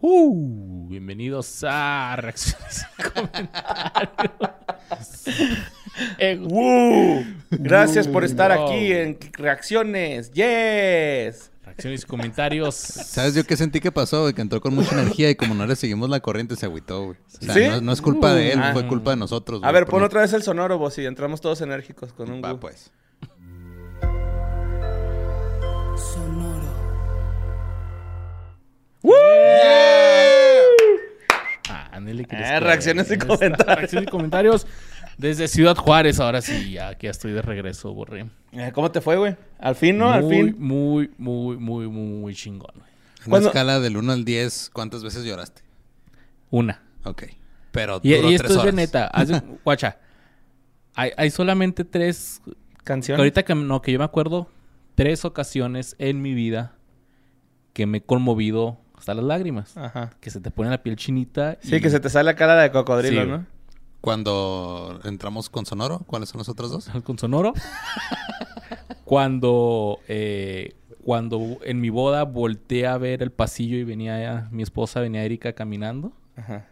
Uh, bienvenidos a Reacciones y Comentarios. Eh, ¡Woo! Gracias por estar Wow. aquí en Reacciones. ¡Yes! Reacciones y comentarios. ¿Sabes yo qué sentí que pasó? güey? Que entró con mucha energía y como no le seguimos la corriente se agüitó, güey. O sea, ¿Sí? no, no es culpa de él, Ah. fue culpa de nosotros. A güey, ver, pon otra vez el sonoro, vos, y entramos todos enérgicos con un Va, gu. pues. Ah, ándele que les Eh, reacciones y comentarios. Reacciones y comentarios desde Ciudad Juárez. Ahora sí, ya que ya estoy de regreso, borré. Eh, ¿Cómo te fue, güey? Al fin, ¿no? Al muy, fin. Muy, muy, muy, muy, muy chingón. güey. Una Cuando- escala del 1 al 10, ¿cuántas veces lloraste? Una. Ok. Pero Y, duró y esto tres es de horas. neta. guacha. Hay, hay solamente tres que Canción. ahorita que no, que yo me acuerdo, tres ocasiones en mi vida que me he conmovido hasta las lágrimas. Ajá. Que se te pone la piel chinita. Sí, y- que se te sale la cara de cocodrilo, Sí, ¿no? Cuando entramos con Sonoro, ¿cuáles son los otros dos? con sonoro. cuando, eh, cuando en mi boda volteé a ver el pasillo y venía mi esposa, venía Erika caminando. Ajá.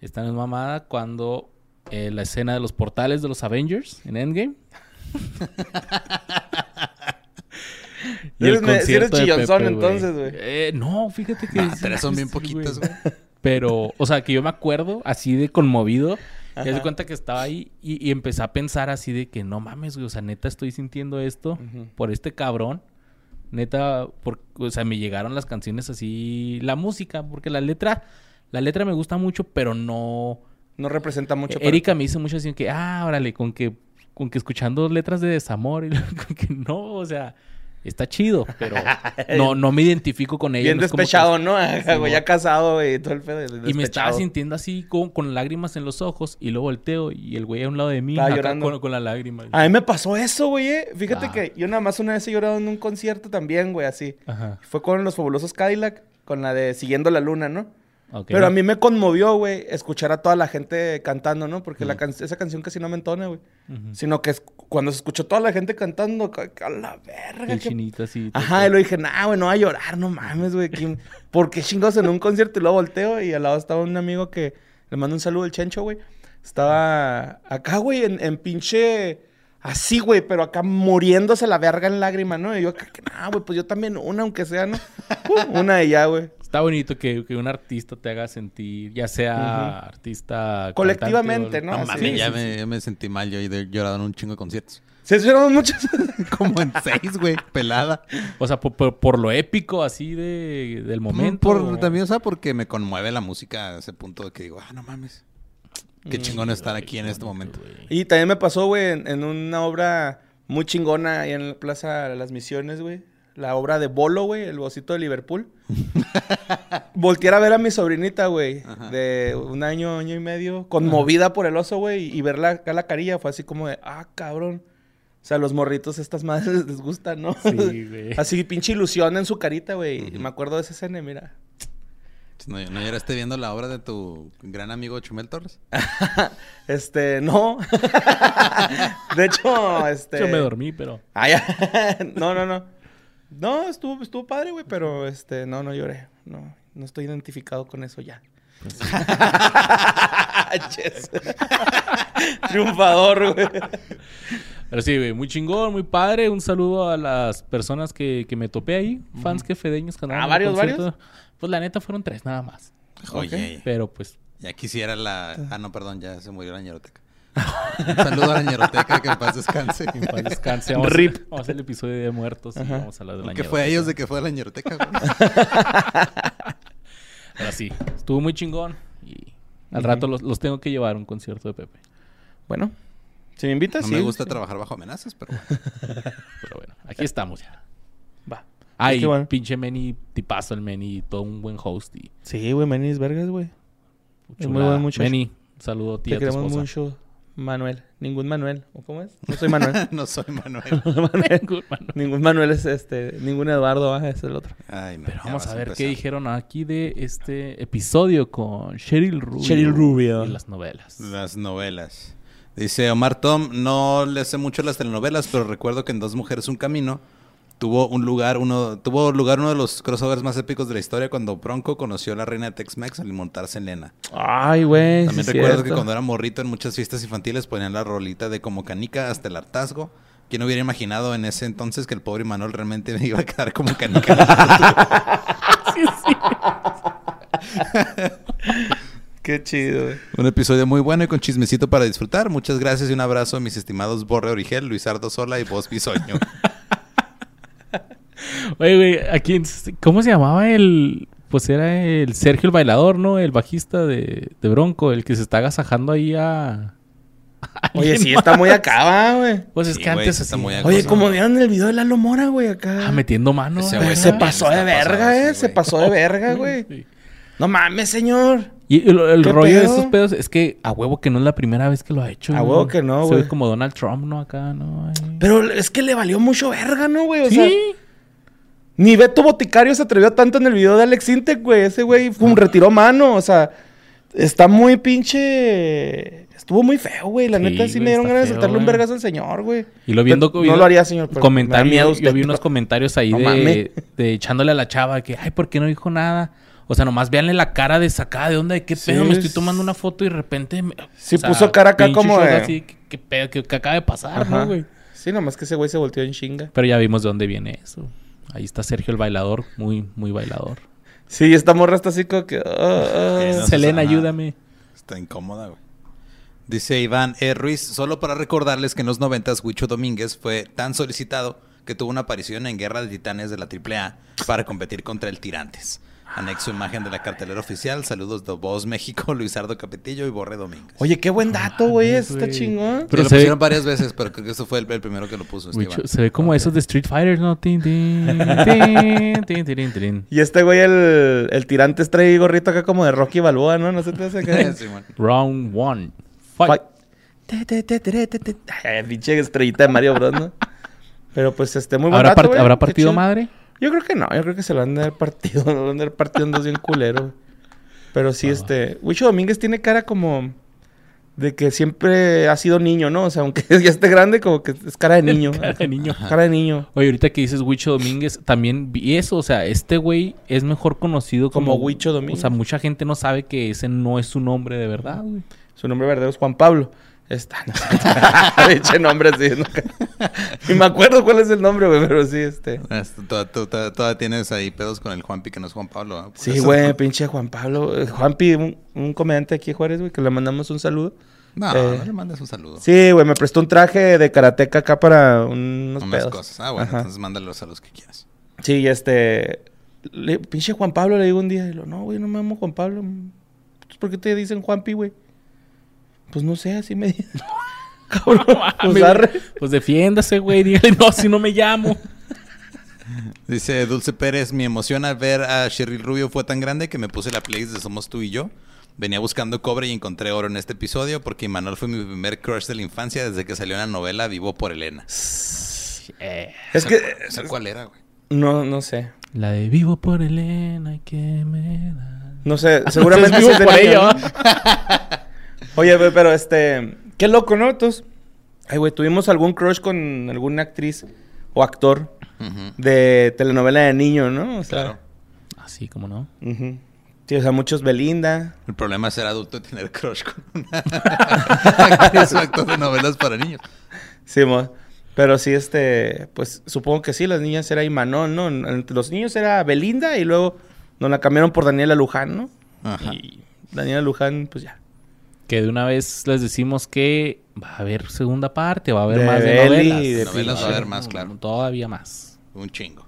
Esta no es mamada. Cuando eh, la escena de los portales de los Avengers en Endgame. Eres sí eres chillonzón, Pepe, entonces, güey. Eh, no, fíjate que... Tres son bien sí, poquitas, güey. Pero, o sea, que yo me acuerdo así de conmovido. Y Ajá. de cuenta que estaba ahí y, y empecé a pensar así de que no mames, güey. O sea, neta estoy sintiendo esto por este cabrón. Neta, por, o sea, me llegaron las canciones así, la música, porque la letra, la letra me gusta mucho, pero no. No representa mucho. para- Erika me hizo mucho así que, ah, órale, con que, con que escuchando letras de desamor y con que no, o sea, está chido, pero no, no me identifico con ella. Bien no como que- despechado, ¿no? Güey, mo- ya casado, güey, y todo el pedo. y me estaba despechado. sintiendo así con, con lágrimas en los ojos y luego volteo y el güey a un lado de mí acá llorando. con, con la lágrima. A mí me pasó eso, güey. eh. Fíjate Ah. que yo nada más una vez he llorado en un concierto también, güey, así. Ajá. Fue con los fabulosos Cadillac, con la de Siguiendo la Luna, ¿no? Pero a mí me conmovió, güey, escuchar a toda la gente cantando, ¿no? Porque la can- esa canción casi no me entona, güey. Sino que es- cuando se escuchó toda la gente cantando, ca- ca- a la verga. El qué- chinito así. Ajá, y lo dije, nah, güey, no va a llorar, no mames, güey. ¿quién- ¿Por qué chingados en un concierto y luego volteo? Y al lado estaba un amigo que le mando un saludo, el Chencho, güey. Estaba acá, güey, en, en pinche. Así, güey, pero acá muriéndose la verga en lágrima, ¿no? Y yo, acá, que, nah, güey, pues yo también una, aunque sea, ¿no? Uh, una de ya, güey. Está bonito que, que un artista te haga sentir, ya sea artista... Colectivamente, cantante ¿no? No ya, sí, me, ya me sentí mal. Yo he llorado en un chingo de conciertos. Se hicieron muchas. Como en seis, güey. Pelada. O sea, por, por- por lo épico así de, del momento. Por, o- también, o sea, porque me conmueve la música a ese punto de que digo, ah, no mames. Qué chingón estar aquí en este momento. Güey. Y también me pasó, güey, en, en una obra muy chingona ahí en la Plaza las Misiones, güey. La obra de Bolo, güey, el bocito de Liverpool. Voltear a ver a mi sobrinita, güey, de un año, año y medio, conmovida por el oso, güey, y verla acá la carilla fue así como de, ah, cabrón. O sea, los morritos, estas madres les gustan, ¿no? Sí, güey. Así, pinche ilusión en su carita, güey. Me acuerdo de esa escena, mira. ¿No, ¿No lloraste viendo la obra de tu gran amigo Chumel Torres? Este, no. de hecho, este. Yo me dormí, pero... Ah, ya. no, no, no. No, estuvo, estuvo padre, güey, pero este, no, no lloré. No, no estoy identificado con eso ya. Ches. Triunfador, güey. Pero sí, güey, muy chingón, muy padre. Un saludo a las personas que, que me topé ahí. Fans que fedeños que andaban Ah, ¿varios, concierto. varios? Pues la neta fueron tres nada más. Oye, Pero pues... ya quisiera la... Ah, no, perdón, ya se murió la ñeroteca. Un saludo a la ñeroteca, que en paz descanse. en paz descanse. Vamos, Rip. A, vamos a hacer el episodio de muertos y Ajá. vamos a hablar de la ¿Qué fue a ellos de que fue a la ñeroteca, güey? Pero sí, estuvo muy chingón. Y al rato los, los tengo que llevar a un concierto de Pepe. Bueno, si me invitas, No sí. me gusta sí. trabajar bajo amenazas, pero bueno. Pero bueno, aquí estamos ya. Va. Ay, bueno. pinche Meni, tipazo el Meni, todo un buen host. Y Sí, güey, Menis Vergas, güey. Es muy buen muchacho. Meni, saludo a ti y Te a tu queremos esposa. mucho, Manuel. Ningún Manuel. ¿O cómo es? No soy Manuel. no soy Manuel. Ningún Manuel es este. Ningún Eduardo, ah, es el otro. Ay, no, Pero vamos a ver qué dijeron aquí de este episodio con Cheryl Rubio. Cheryl Rubio. Y las novelas. Las novelas. Dice Omar Tom, no le sé mucho las telenovelas, pero recuerdo que en Dos Mujeres Un Camino tuvo un lugar, uno, tuvo lugar uno de los crossovers más épicos de la historia cuando Bronco conoció a la reina de Tex-Mex al montarse en Lena. Ay, güey. También sí, recuerdo que cuando era morrito en muchas fiestas infantiles ponían la rolita de como canica hasta el hartazgo. ¿Quién hubiera imaginado en ese entonces que el pobre Manuel realmente me iba a quedar como canica? Qué chido, güey. un episodio muy bueno y con chismecito para disfrutar. Muchas gracias y un abrazo a mis estimados Borre Origel, Luisardo Sola y Vos Bisoño. Oye, güey, aquí, ¿cómo se llamaba el...? Pues era el Sergio el bailador, ¿no? El bajista de, de Bronco, el que se está agasajando ahí a... a Oye, sí, más. está muy acá, güey. Pues es Sí, que antes así, muy ¿no? acá. Oye, como vieron el video de Lalo Mora, güey, acá. Ah, metiendo mano. Ese güey. Se pasó de verga, pasado, eh. sí, se pasó de verga, güey. Sí. No mames, señor. Y el, el ¿Qué rollo de estos pedos es que a huevo que no es la primera vez que lo ha hecho. A güey. huevo que no, Se ve güey. como Donald Trump, ¿no? Acá, ¿no? Pero es que le valió mucho verga, ¿no, güey? O sí. sea, ni Beto Boticario se atrevió tanto en el video de Alex Intec, güey. Ese güey pum, retiró mano. O sea, está muy pinche. Estuvo muy feo, güey. La Sí, neta sí güey, me dieron ganas de feo, soltarle un vergazo al señor, güey. Y lo viendo... Pero no lo haría, señor, comentarios, miedo yo- vi unos comentarios ahí No de, echándole a la chava que, ay, ¿por qué no dijo nada? O sea, nomás véanle la cara de sacada de onda de qué Sí, pedo. Me estoy es- tomando una foto y de repente... me- Sí, o sea, puso cara acá como de- así, ¿qué, qué pedo? ¿Qué, qué acaba de pasar, Ajá. no, güey? Sí, nomás que ese güey se volteó en chinga. Pero ya vimos de dónde viene eso. Ahí está Sergio el bailador, muy, muy bailador. Sí, esta morra está así como que. ah, ah. Sí, no se Selena, ayúdame. Está incómoda, güey. Dice Iván E. Ruiz, solo para recordarles que en los noventas Huicho Domínguez fue tan solicitado que tuvo una aparición en Guerra de Titanes de la AAA para competir contra el Tirantes. Anexo imagen de la cartelera oficial. Saludos de Voz México, Luisardo Capetillo y Borre Domínguez. Oye, qué buen dato, güey. Eso está chingón. pero lo se ve- pusieron varias veces, pero creo que eso fue el, el primero que lo puso. Mucho- se ve como esos de Street Fighter, ¿no? Tin, tin, tin, tin, tin, tin. Y este güey, el, el tirante trae gorrito acá como de Rocky Balboa, ¿no? No sé te hace. Sí, man. Round one. Fight. Fight. Pinche estrellita de Mario Bros, ¿no? Pero pues este, muy buen ¿Habrá, dato, part- güey. ¿habrá Qué partido madre? Yo creo que no. Yo creo que se lo han de partido. Lo han de partido en dos bien culero. Pero sí, Ah. este... Huicho Domínguez tiene cara como... De que siempre ha sido niño, ¿no? O sea, aunque ya esté grande, como que es cara de niño. Cara de niño. Cara de niño. Oye, ahorita que dices Huicho Domínguez, también vi eso. O sea, este güey es mejor conocido como... Como Huicho Domínguez. O sea, mucha gente no sabe que ese no es su nombre de verdad, güey. Su nombre verdadero es Juan Pablo. Está, no. Pinche nombre así. Ni me acuerdo cuál es el nombre, güey, pero sí, este. Esto, Toda, toda- toda tienes ahí pedos con el Juanpi que no es Juan Pablo. ¿ah? Sí, güey, pinche Juan Pablo. Eh, Juanpi, un, comediante aquí Juárez, güey, que le mandamos un saludo. No, Eh, no le mandes un saludo. Sí, güey, me prestó un traje de karateca acá para unos pedos. cosas. Ah, bueno, entonces mándalos a los que quieras. Sí, este. pinche Juan Pablo le digo un día, no, güey, no me llamo Juan Pablo. Pues, ¿Por qué te dicen Juanpi, güey? Pues no sé, así me dicen. Cabrón, pues arre. Pues defiéndase, güey. Dígale, no, si no me llamo. Dice Dulce Pérez, mi emoción al ver a Cheryl Rubio fue tan grande que me puse la playlist de Somos tú y yo. Venía buscando cobre y encontré oro en este episodio porque Manuel fue mi primer crush de la infancia desde que salió en la novela Vivo por Elena. Eh, Es que. ¿Esa cuál era, güey? No, no sé. la de vivo por Elena que me da. No sé, seguramente Entonces, sí vivo es por ella, ¿no? Oye, güey, pero este. Qué loco, ¿no? Entonces. Ay, güey, tuvimos algún crush con alguna actriz o actor de telenovela de niño, ¿no? O sea. Claro. Así como no. Sí, o sea, muchos Belinda. El problema es ser adulto y tener crush con una actriz o actor de novelas para niños. Sí, mo. Pero sí, este. Pues supongo que sí, las niñas era Imanol, ¿no? Entre los niños era Belinda y luego nos la cambiaron por Daniela Luján, ¿no? Ajá. Y Daniela Luján, pues ya. Que de una vez les decimos que va a haber segunda parte, va a haber De más de novelas. y de Novelas va a haber más, claro. Todavía más. Un chingo.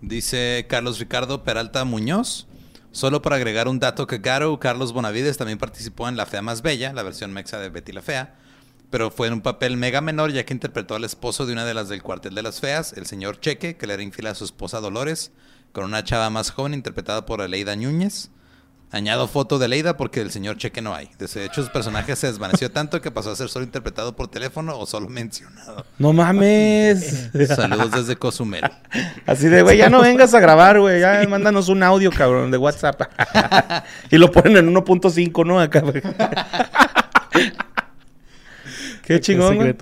Dice Carlos Ricardo Peralta Muñoz. Solo para agregar un dato que Garo Carlos Bonavides también participó en La Fea Más Bella, la versión mexa de Betty la Fea, pero fue en un papel mega menor ya que interpretó al esposo de una de las del cuartel de las feas, el señor Cheque, que le era infiel a su esposa Dolores, con una chava más joven interpretada por Aleida Núñez. Añado foto de Leida porque del señor Cheque no hay. De hecho, su personaje se desvaneció tanto que pasó a ser solo interpretado por teléfono o solo mencionado. No mames. Saludos desde Cozumel. Así de, güey, ya no vengas a grabar, güey. Ya mándanos un audio, cabrón, de WhatsApp. y lo ponen en 1.5, ¿no? Acá, güey. Qué chingón, güey.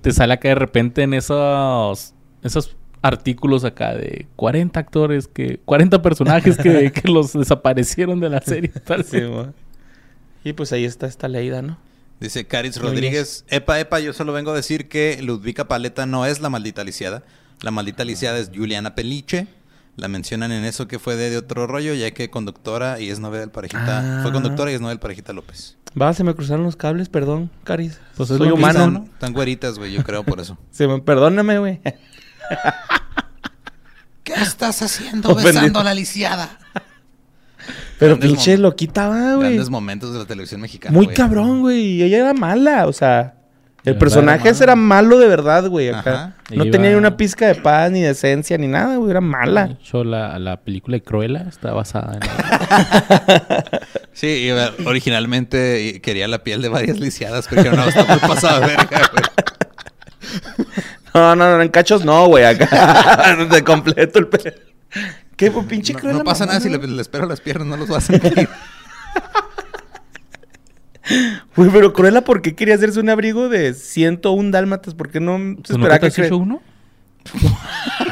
te sale acá de repente en esos, esos artículos acá de 40 actores que 40 personajes que, que los desaparecieron de la serie. tal. Sí. Y pues ahí está esta leída, ¿no? Dice Caris. Rodríguez, epa, epa, yo solo vengo a decir que Ludvika Paleta no es la maldita lisiada. La maldita lisiada es Juliana Peliche. La mencionan en eso que fue de, de otro rollo, ya que conductora y es novia del parejita. Ah. Fue conductora y es novia del parejita López. Va, se me cruzaron los cables, perdón, Caris. Pues es Soy lo que humano, dicen, ¿no? Están güeritas, güey, yo creo por eso. Se me, perdóname, güey. ¿Qué estás haciendo Ofendido. besando a la lisiada? Pero Grandes pinche lo quitaba, güey. Grandes momentos de la televisión mexicana. Muy cabrón, güey. Y ella era mala, o sea. De El personaje era ese era malo de verdad, güey. Acá. No Iba- tenía ni una pizca de paz, ni de esencia, ni nada, güey. Era De mala. hecho, la, la película de Cruella está basada en... Sí, ver, originalmente quería la piel de varias lisiadas, pero dijeron, no, está muy de verga, güey. No, no, no, en cachos no, güey. Acá. de completo el pe... ¿Qué, pues, pinche No, cruel no pasa nada si le, le espero las piernas, no los va a sentir. Güey, pero Cruella, ¿por qué quería hacerse un abrigo de 101 dálmatas? ¿Por qué no se ¿Tú esperaba que has hecho uno?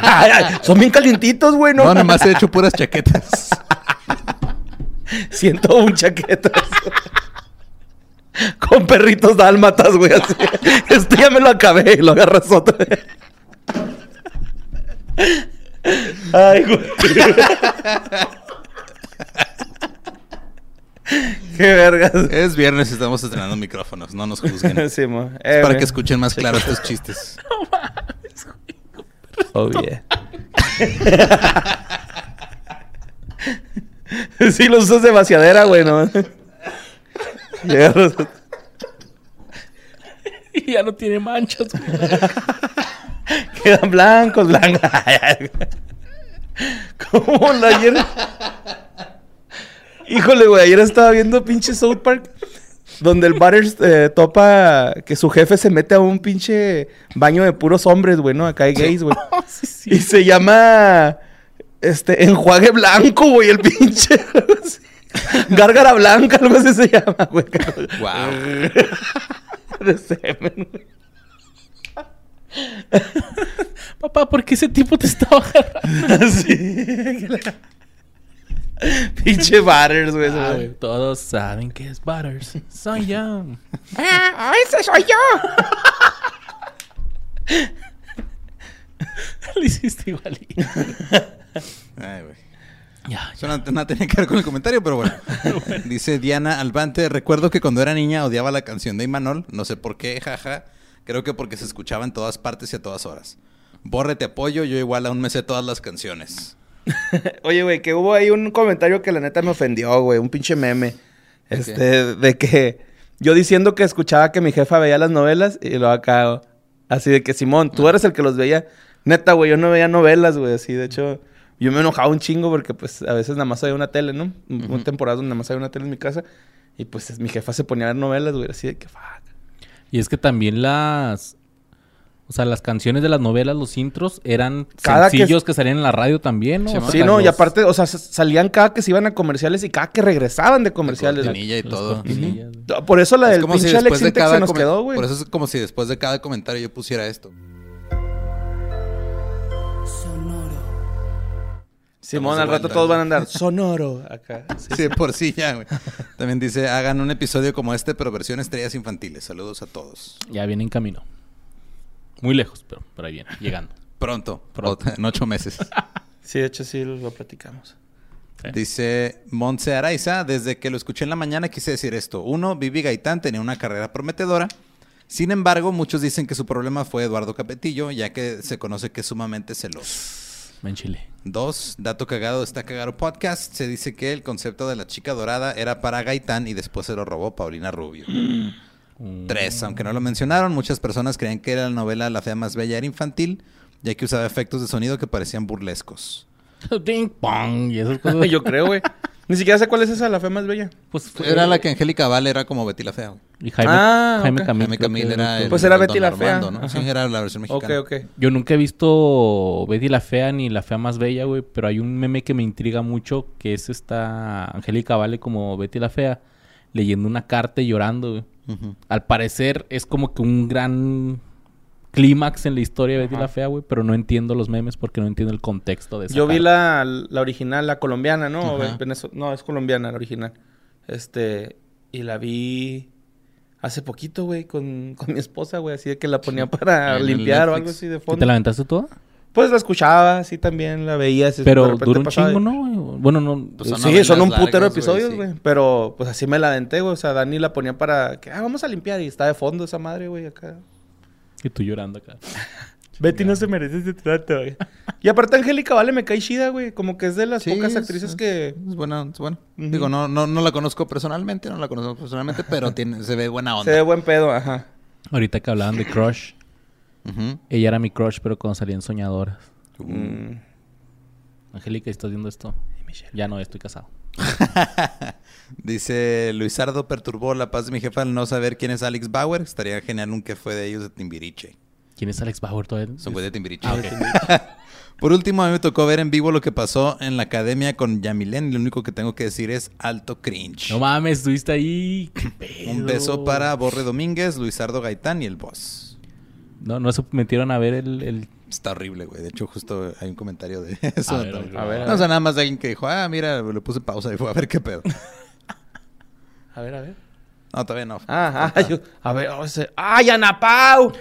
Ay, ay, Son bien calientitos, güey, ¿no? No, nomás he hecho puras chaquetas. 101 chaquetas. Con perritos dálmatas, güey, así. Este ya me lo acabé y lo agarras otra vez. Ay, güey. Qué vergas. Es viernes y estamos estrenando micrófonos, no nos juzguen. Sí, mo. Es Eh, para güey. que escuchen más claro estos chistes. Oh, yeah. sí, los usas de vaciadera, güey, ¿no? Y ya no tiene manchas. Quedan blancos, blancos. ¿Cómo la ayer? Híjole, güey, ayer estaba viendo pinche South Park. Donde el Butters eh, topa que su jefe se mete a un pinche baño de puros hombres, güey, ¿no? Acá hay gays, güey. Sí, sí. Y se llama. Este, enjuague blanco, güey, el pinche. Gárgara blanca, algo así se llama, güey. Wow. De semen, güey. Papá, ¿por qué ese tipo te estaba agarrando? Así. Pinche Butters, güey. Ah, güey, Todos saben que es Butters. Soy yo. ¡Ah, ese soy yo! Lo hiciste igualito. Ay, güey. Ya, Eso no, no tenía que ver con el comentario, pero bueno. Dice Diana Albante, recuerdo que cuando era niña odiaba la canción de Imanol, no sé por qué, jaja. Creo que porque se escuchaba en todas partes y a todas horas. Borre, te apoyo, yo igual aún me sé todas las canciones. Oye, güey, que hubo ahí un comentario que la neta me ofendió, güey. Un pinche meme. Este, de que yo diciendo que escuchaba que mi jefa veía las novelas y lo acá. Así de que, Simón, tú eres el que los veía. Neta, güey, yo no veía novelas, güey. Así, de hecho, yo me enojaba un chingo porque, pues, a veces nada más había una tele, ¿no? Ujú. Una temporada donde nada más había una tele en mi casa. Y, pues, mi jefa se ponía a ver novelas, güey. Así de que, fuck. Y es que también las. O sea, las canciones de las novelas, los intros, eran Cada que- sencillos que... salían en la radio también, ¿no? Sí, O sea, Sí, no, y aparte, o sea, salían cada que se iban a comerciales y cada que regresaban de comerciales. cortinilla. y todo. Por eso la Es del si pinche después Alex de se nos quedó, güey. Por eso es como si después de cada comentario yo pusiera esto. Simón, al rato todos van a andar sonoro acá. Sí. Sí, por sí ya, güey. También dice, hagan un episodio como este, pero versión estrellas infantiles. Saludos a todos. Ya viene en camino. Muy lejos, pero por ahí viene, llegando. Pronto, Pronto. o- en ocho meses. Sí, de hecho sí lo platicamos. Sí. Dice Montse Araiza, desde que lo escuché en la mañana quise decir esto. Uno, Vivi Gaitán tenía una carrera prometedora. Sin embargo, muchos dicen que su problema fue Eduardo Capetillo, ya que se conoce que es sumamente celoso. En Chile. Dos, dato cagado de está cagado podcast. Se dice que el concepto de la chica dorada era para Gaitán y después se lo robó Paulina Rubio. Mm. Tres, aunque no lo mencionaron, muchas personas creían que la novela La fea más bella era infantil, ya que usaba efectos de sonido que parecían burlescos. Ding pong y esas cosas. Yo creo, güey. Ni siquiera sé cuál es esa, la fe más bella. Pues fue- Era la que Angélica Vale era como Betty la fea. güey. Y Jaime, Ah, Jaime ok. Camil. Jaime era el, Pues era el Betty Don la Fea. Armando, ¿no? Sí, era la versión Ok, mexicana. ok. Yo nunca he visto Betty la Fea ni la Fea más Bella, güey. Pero hay un meme que me intriga mucho, que es esta Angélica Vale como Betty la Fea, leyendo una carta y llorando, güey. Al parecer es como que un gran clímax en la historia de Betty la Fea, güey, pero no entiendo los memes porque no entiendo el contexto de esa Yo vi la, la original, la colombiana, ¿no? No, es colombiana la original. Este, y la vi hace poquito, güey, con, con mi esposa, güey, así de que la ponía para limpiar o algo así de ¿Y fondo. ¿Te la aventaste toda? Pues la escuchaba, así también la veía. así, de Pero duró un pasaba chingo, ¿no? Bueno, no... Pues son sí, son un putero güey, episodios, sí. güey. Pero pues así me la aventé, güey. O sea, Dani la ponía para que, ah, vamos a limpiar. Y está de fondo esa madre, güey, acá. Y tú llorando acá. Betty no se merece ese trato, güey. Y aparte Angélica Vale me cae chida, güey. Como que es de las Sí, pocas es- actrices es- que... Es buena, es buena. Digo, no, no, no la conozco personalmente, no la conozco personalmente, pero tiene, se ve buena Se onda. ve buen pedo, ajá. Ahorita que hablaban de crush, ella era mi crush, pero cuando salían soñadoras. Mm. Angélica, ¿estás viendo esto? Ya no, estoy casado. Dice Luisardo perturbó la paz de mi jefa al no saber quién es Alex Bauer. Estaría genial un que fue de ellos de Timbiriche. ¿Quién es Alex Bauer todavía? Son güey de Timbiriche. Ah, Por último, a mí me tocó ver en vivo lo que pasó en la academia con Yamilén. Y lo único que tengo que decir es alto cringe. No mames, estuviste ahí. ¿Qué pedo? un beso para Borre Domínguez, Luisardo Gaitán y el boss. No, no se metieron a ver el... el- Está horrible, güey. De hecho, justo hay un comentario de eso. A ver, también. a ver, a No, o sea, nada más de alguien que dijo, ah, mira, le puse pausa y fue a ver qué pedo. A ver, a ver. No, todavía no. Ah, ah, yo- a ver, o sea, ¡ay, Ana Pau!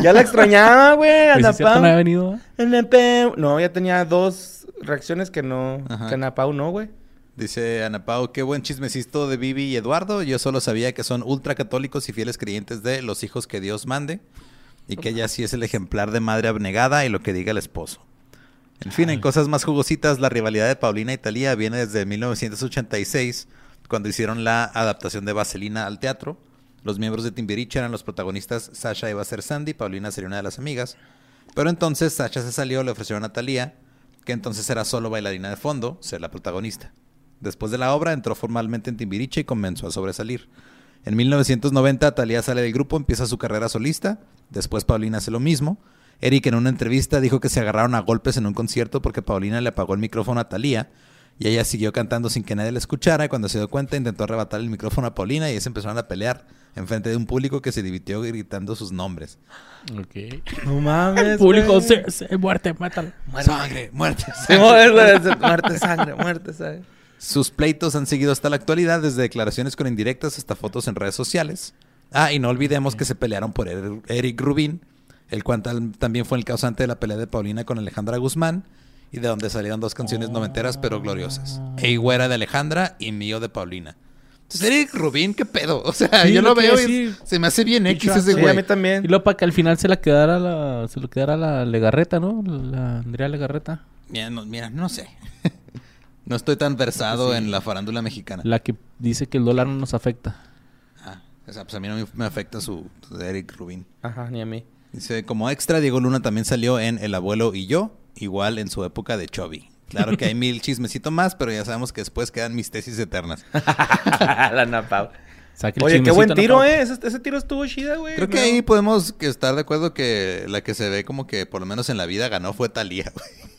Ya la extrañaba, güey, Ana ¿es cierto, Pau. no había venido? eh? Pau. No, ya tenía dos reacciones que no, Ajá. que Ana Pau no, güey. Dice Ana Pau, qué buen chismecito de Vivi y Eduardo. Yo solo sabía que son ultracatólicos y fieles creyentes de los hijos que Dios mande. Y que ella sí es el ejemplar de madre abnegada y lo que diga el esposo. En fin, en cosas más jugositas, la rivalidad de Paulina y Talía viene desde 1986, cuando hicieron la adaptación de Vaselina al teatro. Los miembros de Timbiriche eran los protagonistas. Sasha iba a ser Sandy, Paulina sería una de las amigas. Pero entonces Sasha se salió, le ofrecieron a Talía, que entonces era solo bailarina de fondo, ser la protagonista. Después de la obra entró formalmente en Timbiriche y comenzó a sobresalir. En 1990 Talía sale del grupo, empieza su carrera solista, después Paulina hace lo mismo. Eric en una entrevista dijo que se agarraron a golpes en un concierto porque Paulina le apagó el micrófono a Talía y ella siguió cantando sin que nadie la escuchara y cuando se dio cuenta intentó arrebatar el micrófono a Paulina y ellos empezaron a pelear enfrente de un público que se divirtió gritando sus nombres. Ok. No mames, El público, se, se- muerte, mátalo. ¡Sangre! ¡Muerte! Muerte, sangre, muerte, sangre. Sus pleitos han seguido hasta la actualidad, desde declaraciones con indirectas hasta fotos en redes sociales. Ah, y no olvidemos que se pelearon por Er- Eric Rubin, el cual también fue el causante de la pelea de Paulina con Alejandra Guzmán, y de donde salieron dos canciones noventeras pero gloriosas. Ey Güera de Alejandra y Mío de Paulina. Entonces, Eric Rubin, ¿qué pedo? O sea, Sí, yo lo lo veo y se me hace bien X ese Sí, güey. a mí también. Y luego para que al final se la quedara la... Se lo quedara la Legarreta, ¿no? La Andrea Legarreta. Mira, no, mira, no sé. no estoy tan versado en la farándula mexicana. La que dice que el dólar no nos afecta. Ah, o sea, pues a mí no me- afecta su, su Eric Rubin. Ajá, ni a mí. Dice, como extra, Diego Luna también salió en El abuelo y yo, igual en su época de Chovy. Claro que hay mil chismecitos más, pero ya sabemos que después quedan mis tesis eternas. la el Oye, qué buen ¿no, tiro, eh. Ese, ese tiro estuvo chida, güey. Creo que No. ahí podemos que estar de acuerdo que la que se ve como que por lo menos en la vida ganó fue Talía, güey.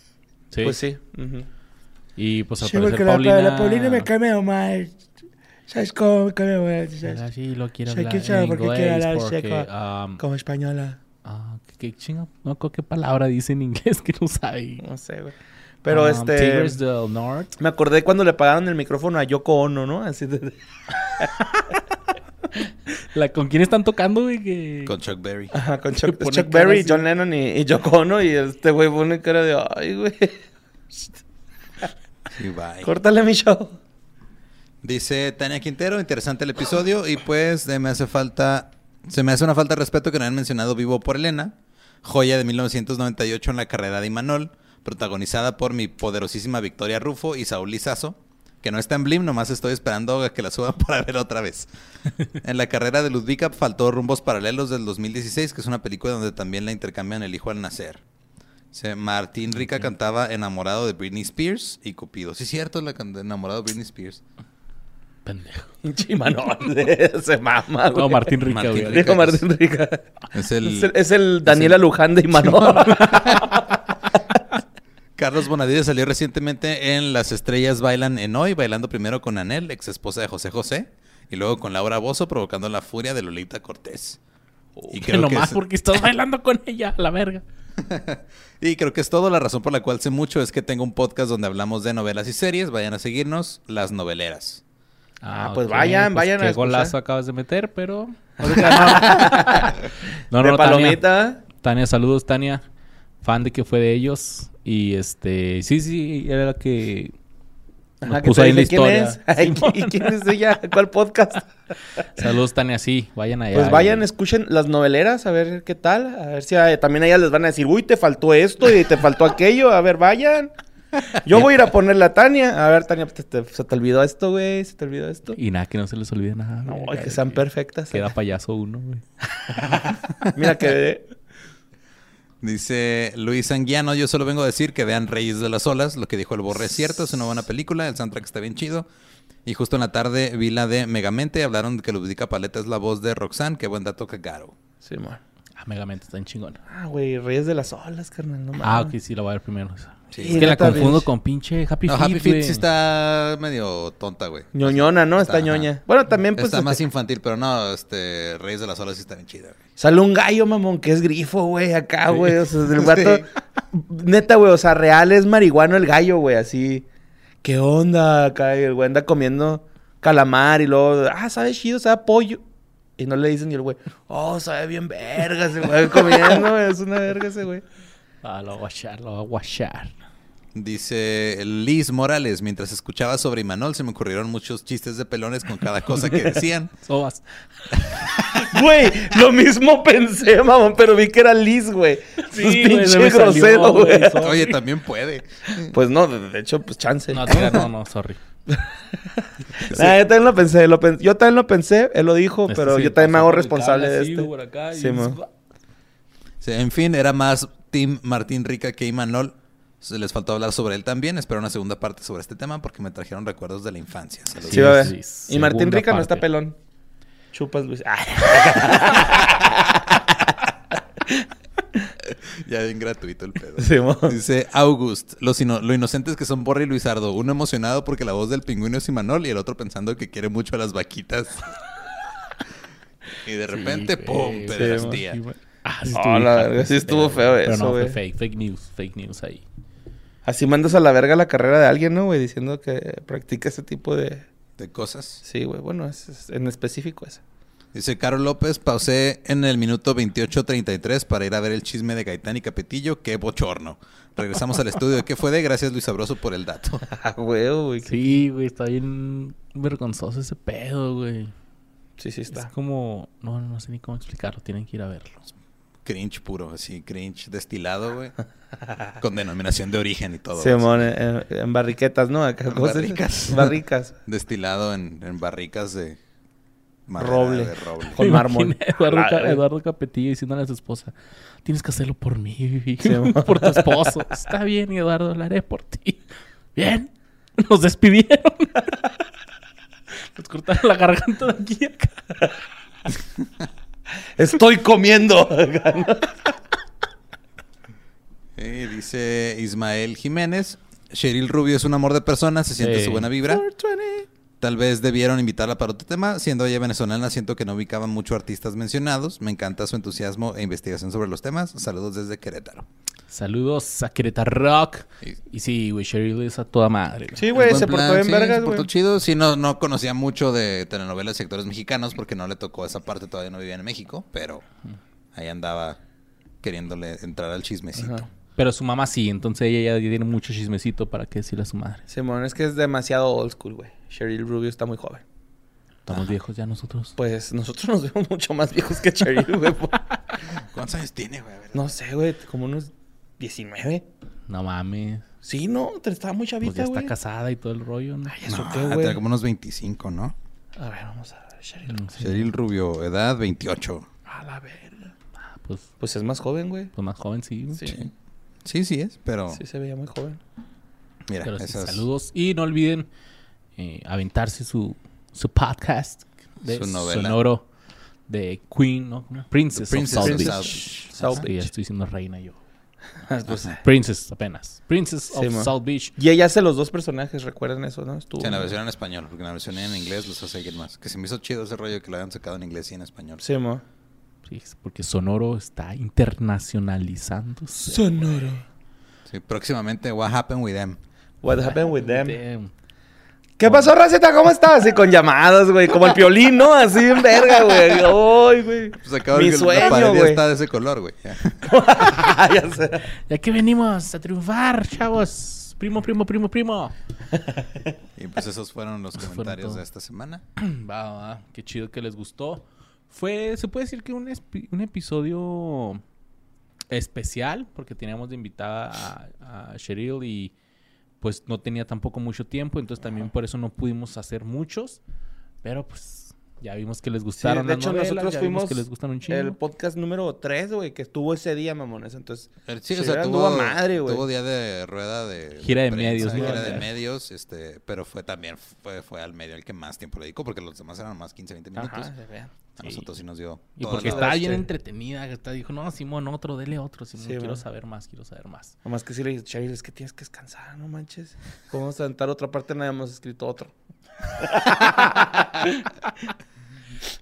Sí. Pues sí. ujú. Y pues al Sí, parecer porque la, Paulina... la Paulina me cae medio mal. ¿Sabes cómo me cae medio mal? ¿Sabes? Ah, sí, lo quiero hablar ¿quién sabe por qué quiere inglés hablar porque, seco? um, Como española. Ah, ¿qué, qué chinga? No, ¿con ¿qué palabra dice en inglés que no sabe? No sé, güey. Pero Um, este... Tigers del North. Me acordé cuando le pagaron el micrófono a Yoko Ono, ¿no? Así de... La, ¿Con quién están tocando, güey? Que... Con Chuck Berry. Ajá, con Chuck, Chuck Berry, así. John Lennon y, y Yoko Ono. Y este güey pone cara de... Ay, güey. Sí, bye. Córtale mi show. Dice Tania Quintero, interesante el episodio y pues me hace falta, se me hace una falta de respeto que no hayan mencionado Vivo por Elena, joya de 1998 en la carrera de Imanol, protagonizada por mi poderosísima Victoria Rufo y Saúl Lizazo, que no está en Blim, nomás estoy esperando a que la suban para ver otra vez. en la carrera de Ludvika faltó Rumbos Paralelos del 2016, que es una película donde también la intercambian el hijo al nacer. Martín Rica cantaba Enamorado de Britney Spears y Cupido. Sí, cierto, la Enamorado de Britney Spears. Pendejo. Pinche Imanol. Se mama, güey. No, Martín Rica, Martín güey. Rica. Dijo Martín Rica. Es el, Es el, es el Daniela Luján de Imanol. Carlos Bonavides salió recientemente en Las Estrellas Bailan en Hoy, bailando primero con Anel, ex esposa de José José, y luego con Laura Bozo, provocando la furia de Lolita Cortés. Y Que creo, que nomás es, porque estás bailando con ella, a la verga. y creo que es todo. La razón por la cual sé mucho es que tengo un podcast donde hablamos de novelas y series. Vayan a seguirnos, Las Noveleras. Ah, pues vayan, vayan a Qué escuchar. golazo acabas de meter, pero... no. no, de no, palomita. Tania. Tania, saludos, Tania. Fan de que fue de ellos. Y este... Sí, sí, era la que... nos Ajá, puso ahí la dije quién historia. es. ¿Y quién es ella? ¿Cuál podcast? Saludos, Tania, sí. Vayan allá. Pues vayan, y- escuchen las noveleras, a ver qué tal. A ver si a- también a ellas les van a decir, uy, te faltó esto y te faltó aquello. A ver, vayan. Yo voy a ir a ponerle a Tania. A ver, Tania, te- te- se te olvidó esto, güey. Se te olvidó esto. Y nada, que no se les olvide nada. No, güey. que sean perfectas. Queda payaso uno, güey. Mira que Dice Luis Anguiano, yo solo vengo a decir que vean Reyes de las Olas. Lo que dijo el Borre es cierto, es una buena película, el soundtrack está bien chido. Y justo en la tarde vi la de Megamente, hablaron de que Ludica Paleta es la voz de Roxanne, qué buen dato cagaro. Sí, man. Ah, Megamente está en chingón. Ah, güey, Reyes de las Olas, carnal. No Ah, ok, sí, la voy a ver primero. Sí. Es que la confundo con pinche Happy No, Feet, Happy Feet sí está medio tonta, güey. Ñoñona, ¿no? Está, Está, ñoña. ajá. Bueno, también pues está más este, infantil, pero no, este Reyes de las Olas sí está bien chida, güey. sale un gallo, mamón, que es grifo, güey, acá, güey. O sea, el Sí. vato... Neta, güey, o sea, real es marihuano el gallo, güey, así... ¿Qué onda? Acá el güey anda comiendo calamar y luego... Ah, sabe chido, sabe pollo. Y no le dicen ni el güey... Oh, sabe bien verga ese güey comiendo, güey. Es una verga ese güey. Ah, lo voy a guachar, lo voy a guachar. Dice Liz Morales, mientras escuchaba sobre Imanol se me ocurrieron muchos chistes de pelones con cada cosa que decían. Sobas. Güey, lo mismo pensé, mamón, pero vi que era Liz, güey. Sí, Pues güey, pinche grosero, güey. Oye, también puede. Pues no, de, de hecho, pues chance. No, tira, no, no, sorry. Nah, yo también lo pensé, lo pen- yo también lo pensé, él lo dijo, Este pero sí, yo también me hago responsable de acá, y- Sí, en fin, era más Team Martín Rica que Imanol. Se les faltó hablar sobre él también. Espero una segunda parte sobre este tema porque me trajeron recuerdos de la infancia. Saludos. Sí, va a ver. sí, y Martín Rica no está pelón. Chupas, Luis. Ah, Ya bien gratuito el pedo. sí. Dice August, los ino- lo inocentes que son Borre y Luisardo. Uno emocionado porque la voz del pingüino es Imanol y el otro pensando que quiere mucho a las vaquitas. y de repente, Sí, ¡pum! güey, Pederastía. sí. Ah, sí Oh, estuvo la estuvo feo güey. Pero eso, no, fue fake, fake news, fake news ahí. Así mandas a la verga la carrera de alguien, ¿no, güey? Diciendo que practica ese tipo de... de cosas. Sí, güey. Bueno, es, es en específico ese. Dice Caro López, pausé en el minuto 28.33 para ir a ver el chisme de Gaitán y Capetillo. ¡Qué bochorno! Regresamos al estudio. ¿Qué fue de? Gracias Luis Sabroso por el dato. Ah, güey, güey. Sí, Sí, güey, está bien vergonzoso ese pedo, güey. sí, Es está. como... No, no sé ni cómo explicarlo. Tienen que ir a verlo. Cringe puro, así, cringe destilado, güey. Con denominación de origen y todo. Simón, en, en barriquetas, ¿no? Acá, barricas. Barricas. Destilado en, en barricas de Roble. de roble. Con mármol. Eduardo, Ah, Ca- güey. Eduardo Capetillo diciéndole a su esposa, tienes que hacerlo por mí, Vivi. Sí, por tu esposo. Está bien, Eduardo, lo haré por ti. Bien. Nos despidieron. Nos cortaron la garganta de aquí acá. Estoy comiendo. Eh, dice Ismael Jiménez. Cheryl Rubio es un amor de persona, se siente Sí. su buena vibra. 420. Tal vez debieron invitarla para otro tema. Siendo ella venezolana, siento que no ubicaban mucho artistas mencionados. Me encanta su entusiasmo e investigación sobre los temas. Saludos desde Querétaro. Saludos a Querétaro Rock. Y- Y sí, güey, Cheryl es a toda madre. Sí, güey, se portó bien sí, vergas, se portó chido. Sí, no, no conocía mucho de telenovelas y actores mexicanos porque no le tocó esa parte, todavía no vivía en México, pero ahí andaba queriéndole entrar al chismecito. Ajá. Pero su mamá sí, entonces ella ya tiene mucho chismecito para qué decirle a su madre. Simón, es que es demasiado old school, güey. Cheryl Rubio está muy joven. Estamos viejos ya nosotros. Pues nosotros nos vemos mucho más viejos que Cheryl, güey. ¿Cuántos años tiene, güey? No sé, güey, como unos 19. No mames. Sí, no, te estaba muy Pues ya chavita, está güey. casada y todo el rollo, ¿no? Ay, ¿eso No, qué, güey? como unos 25, ¿no? A ver, vamos a ver, Cheryl. Mm, sí. Cheryl Rubio, edad 28. A la verga. Ah, pues, Pues es más joven, güey. pues más joven sí. güey. Sí. Sí. Sí, es, pero Sí, se veía muy joven. mira, Pero sí, saludos. Y no olviden eh, aventarse su, su podcast de Su sonoro de Queen, ¿no? Princess, Princess of Beach. South Beach. Ah, ya estoy diciendo reina yo. Pues, Princess apenas. Princess Sí, of. South Beach. y ella hace los dos personajes, recuerden eso, ¿no? Estuvo. Sí, en la versión en español, porque en la versión en inglés los hace alguien más. Que se me hizo chido ese rollo que lo habían sacado en inglés y en español. Sí, mo. Sí, porque Sonoro está internacionalizándose. Sonoro. Sí, próximamente, What Happened With Them. What happened with them? ¿Qué pasó, Raceta? ¿Cómo estás? Así con llamadas, güey. Como el piolín, ¿no? Así en verga, güey. Ay, güey. Pues acabo Mi de sueño, la pared ya güey. está de ese color, güey. Ya. ya sé. Ya que venimos a triunfar, chavos. Primo, primo, primo, primo. Y pues esos fueron los fueron comentarios todo. de esta semana. Va, va. Qué chido que les gustó. Fue, se puede decir que un, episodio especial, porque teníamos de invitada a, a Cheryl y pues no tenía tampoco mucho tiempo, entonces también por eso no pudimos hacer muchos. Pero pues ya vimos que les Sí, gustaron de las hecho, novelas, nosotros fuimos que les gustan un chingo. el podcast número 3, güey, que estuvo ese día, mamones. Entonces, Sí, Sí, o sea, tuvo, madre, güey. tuvo día de rueda de... Gira de medios, ¿no? Gira de medios, este... Pero fue también, fue, fue al medio el que más tiempo le dedicó, porque los demás eran más 15, 20 minutos. ajá, se vean. A nosotros sí nos dio... Y porque está bien Sí. entretenida, que está, dijo, no, Simón, otro, dele otro, Simón, Sí, quiero man. saber más, quiero saber más. Nomás que sí le dije, Cheryl, es que tienes que descansar, no manches. ¿Cómo vamos a aventar otra parte? Nada hemos escrito otro.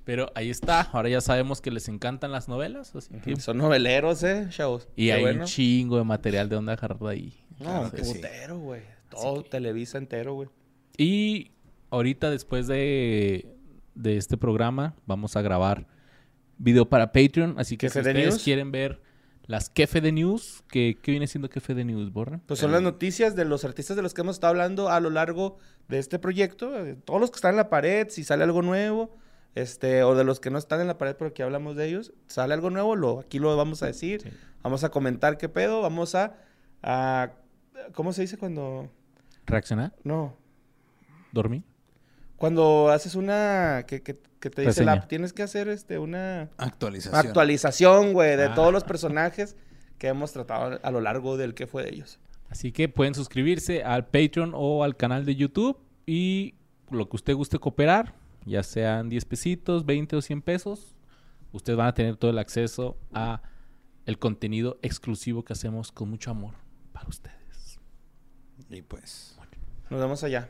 Pero ahí está, ahora ya sabemos que les encantan las novelas, así que... Son noveleros, ¿eh, chavos? Y Qué hay bueno. un chingo de material de dónde agarrar de ahí. No, putero, güey. Todo Televisa entero, güey. Y ahorita después de, de este programa vamos a grabar video para Patreon. Así que si ¿Quefe de ustedes News? quieren ver las Kefe de News, que, ¿qué viene siendo Kefe de News, Borra? Pues son las noticias de los artistas de los que hemos estado hablando a lo largo de este proyecto. eh, Todos los que están en la pared, si sale algo nuevo, este, o de los que no están en la pared, pero aquí hablamos de ellos, sale algo nuevo, lo, aquí lo vamos a decir. Sí. Vamos a comentar qué pedo, vamos a, a- ¿Cómo se dice cuando...? ¿Reaccionar? No. ¿Dormir? Cuando haces una... que, que- que te dice la... Tienes que hacer este, una... Actualización. Actualización, güey, de Ah. todos los personajes que hemos tratado a lo largo del que fue de ellos. Así que pueden suscribirse al Patreon o al canal de YouTube y lo que usted guste cooperar, ya sean 10 pesitos, 20 o 100 pesos, ustedes van a tener todo el acceso a el contenido exclusivo que hacemos con mucho amor para ustedes. Y pues... Nos vemos. Allá.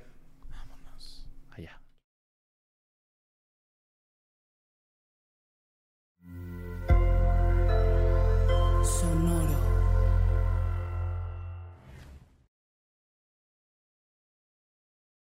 So no